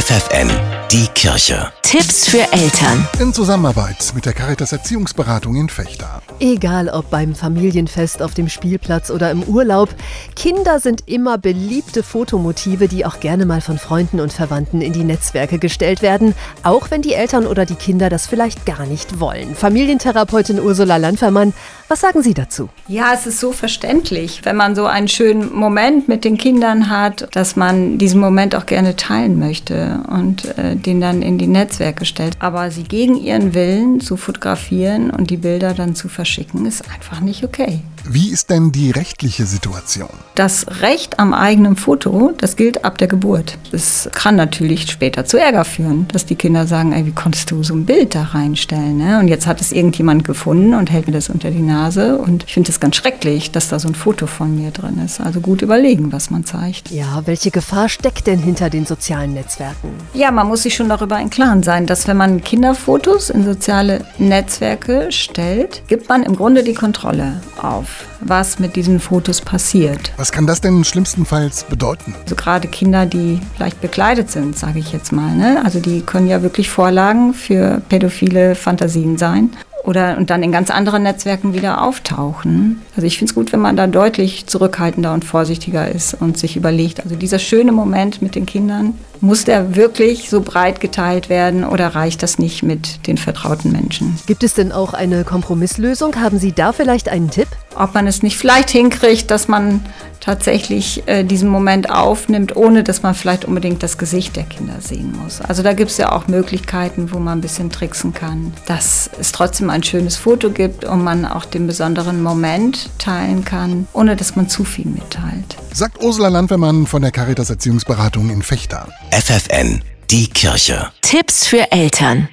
FFN, die Kirche. Tipps für Eltern. In Zusammenarbeit mit der Caritas Erziehungsberatung in Fechter. Egal ob beim Familienfest auf dem Spielplatz oder im Urlaub, Kinder sind immer beliebte Fotomotive, die auch gerne mal von Freunden und Verwandten in die Netzwerke gestellt werden, auch wenn die Eltern oder die Kinder das vielleicht gar nicht wollen. Familientherapeutin Ursula Landfermann, was sagen Sie dazu? Ja, es ist so verständlich, wenn man so einen schönen Moment mit den Kindern hat, dass man diesen Moment auch gerne teilen möchte und äh, den dann in die Netzwerke stellt. Aber sie gegen ihren Willen zu fotografieren und die Bilder dann zu verschicken, ist einfach nicht okay. Wie ist denn die rechtliche Situation? Das Recht am eigenen Foto, das gilt ab der Geburt. Es kann natürlich später zu Ärger führen, dass die Kinder sagen, ey, wie konntest du so ein Bild da reinstellen? Ne? Und jetzt hat es irgendjemand gefunden und hält mir das unter die Nase. Und ich finde es ganz schrecklich, dass da so ein Foto von mir drin ist. Also gut überlegen, was man zeigt. Ja, welche Gefahr steckt denn hinter den sozialen Netzwerken? Ja, man muss sich schon darüber im Klaren sein, dass wenn man Kinderfotos in soziale Netzwerke stellt, gibt man im Grunde die Kontrolle auf was mit diesen Fotos passiert. Was kann das denn schlimmstenfalls bedeuten? Also gerade Kinder, die leicht bekleidet sind, sage ich jetzt mal. Ne? Also die können ja wirklich Vorlagen für pädophile Fantasien sein oder und dann in ganz anderen Netzwerken wieder auftauchen. Also ich finde es gut, wenn man da deutlich zurückhaltender und vorsichtiger ist und sich überlegt, also dieser schöne Moment mit den Kindern, muss der wirklich so breit geteilt werden oder reicht das nicht mit den vertrauten Menschen? Gibt es denn auch eine Kompromisslösung? Haben Sie da vielleicht einen Tipp? Ob man es nicht vielleicht hinkriegt, dass man tatsächlich äh, diesen Moment aufnimmt, ohne dass man vielleicht unbedingt das Gesicht der Kinder sehen muss. Also da gibt es ja auch Möglichkeiten, wo man ein bisschen tricksen kann, dass es trotzdem ein schönes Foto gibt und man auch den besonderen Moment teilen kann, ohne dass man zu viel mitteilt. Sagt Ursula Landwehrmann von der Caritas Erziehungsberatung in Fechter. FFN, die Kirche. Tipps für Eltern.